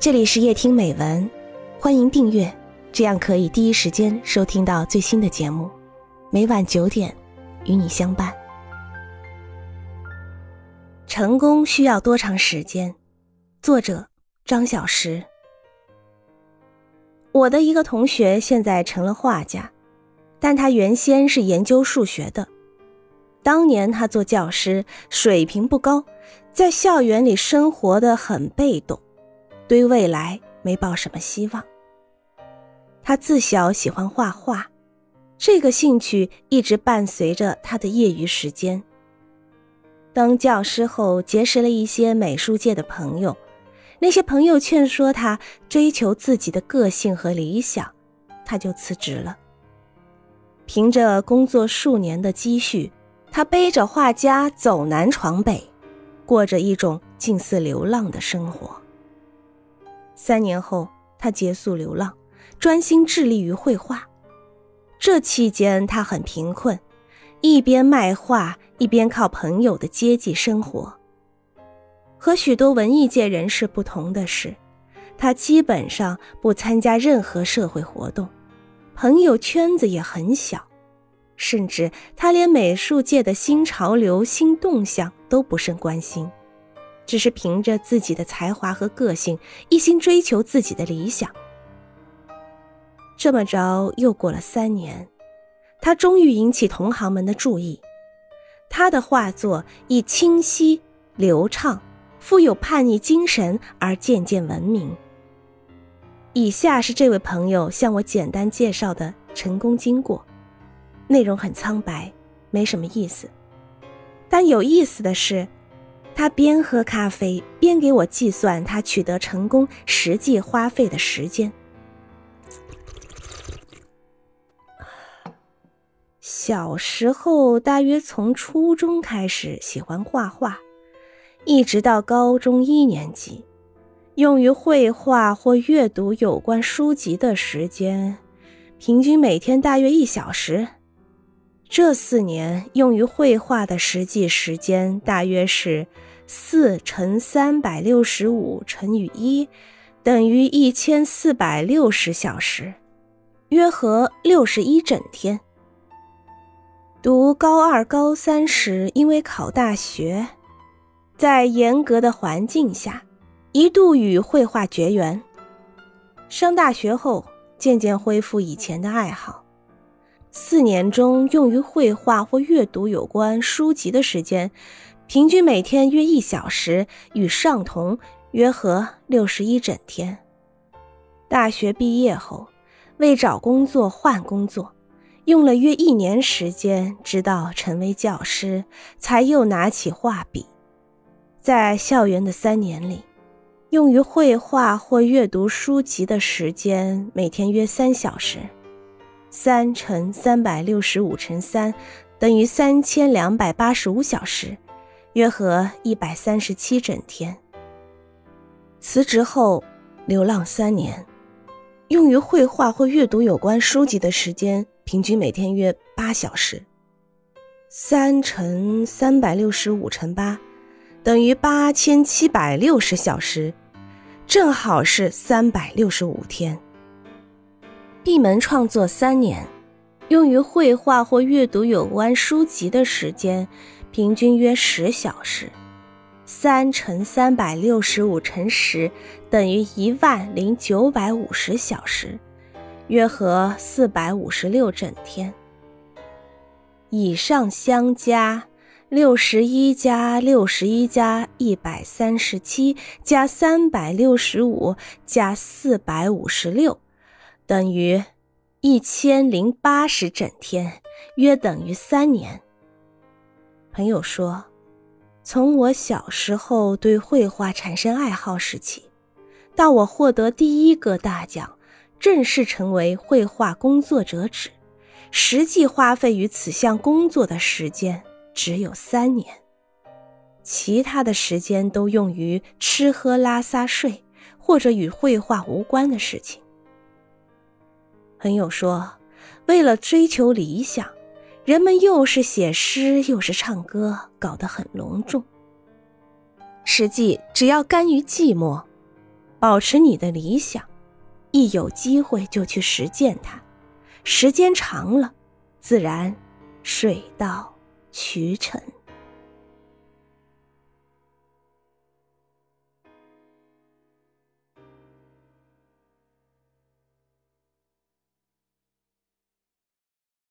这里是夜听美文，欢迎订阅，这样可以第一时间收听到最新的节目。每晚九点，与你相伴。成功需要多长时间？作者张小石。我的一个同学现在成了画家，但他原先是研究数学的。当年他做教师，水平不高，在校园里生活的很被动。对未来没抱什么希望。他自小喜欢画画，这个兴趣一直伴随着他的业余时间。当教师后，结识了一些美术界的朋友，那些朋友劝说他追求自己的个性和理想，他就辞职了。凭着工作数年的积蓄，他背着画家走南闯北，过着一种近似流浪的生活。三年后，他结束流浪，专心致力于绘画。这期间，他很贫困，一边卖画，一边靠朋友的接济生活。和许多文艺界人士不同的是，他基本上不参加任何社会活动，朋友圈子也很小，甚至他连美术界的新潮流、新动向都不甚关心。只是凭着自己的才华和个性，一心追求自己的理想。这么着，又过了三年，他终于引起同行们的注意。他的画作以清晰、流畅、富有叛逆精神而渐渐闻名。以下是这位朋友向我简单介绍的成功经过，内容很苍白，没什么意思。但有意思的是。他边喝咖啡边给我计算他取得成功实际花费的时间。小时候，大约从初中开始喜欢画画，一直到高中一年级，用于绘画或阅读有关书籍的时间，平均每天大约一小时。这四年用于绘画的实际时间大约是四乘三百六十五乘以一，等于一千四百六十小时，约合六十一整天。读高二、高三时，因为考大学，在严格的环境下，一度与绘画绝缘。上大学后，渐渐恢复以前的爱好。四年中用于绘画或阅读有关书籍的时间，平均每天约一小时，与上同，约合六十一整天。大学毕业后，为找工作换工作，用了约一年时间，直到成为教师，才又拿起画笔。在校园的三年里，用于绘画或阅读书籍的时间，每天约三小时。三乘三百六十五乘三，等于三千两百八十五小时，约合一百三十七整天。辞职后流浪三年，用于绘画或阅读有关书籍的时间，平均每天约八小时。三乘三百六十五乘八，等于八千七百六十小时，正好是三百六十五天。闭门创作三年，用于绘画或阅读有关书籍的时间，平均约十小时。三乘三百六十五乘十，等于一万零九百五十小时，约合四百五十六整天。以上相加，六十一加六十一加一百三十七加三百六十五加四百五十六。等于一千零八十整天，约等于三年。朋友说，从我小时候对绘画产生爱好时起，到我获得第一个大奖，正式成为绘画工作者止，实际花费于此项工作的时间只有三年，其他的时间都用于吃喝拉撒睡或者与绘画无关的事情。朋友说：“为了追求理想，人们又是写诗又是唱歌，搞得很隆重。实际只要甘于寂寞，保持你的理想，一有机会就去实践它，时间长了，自然水到渠成。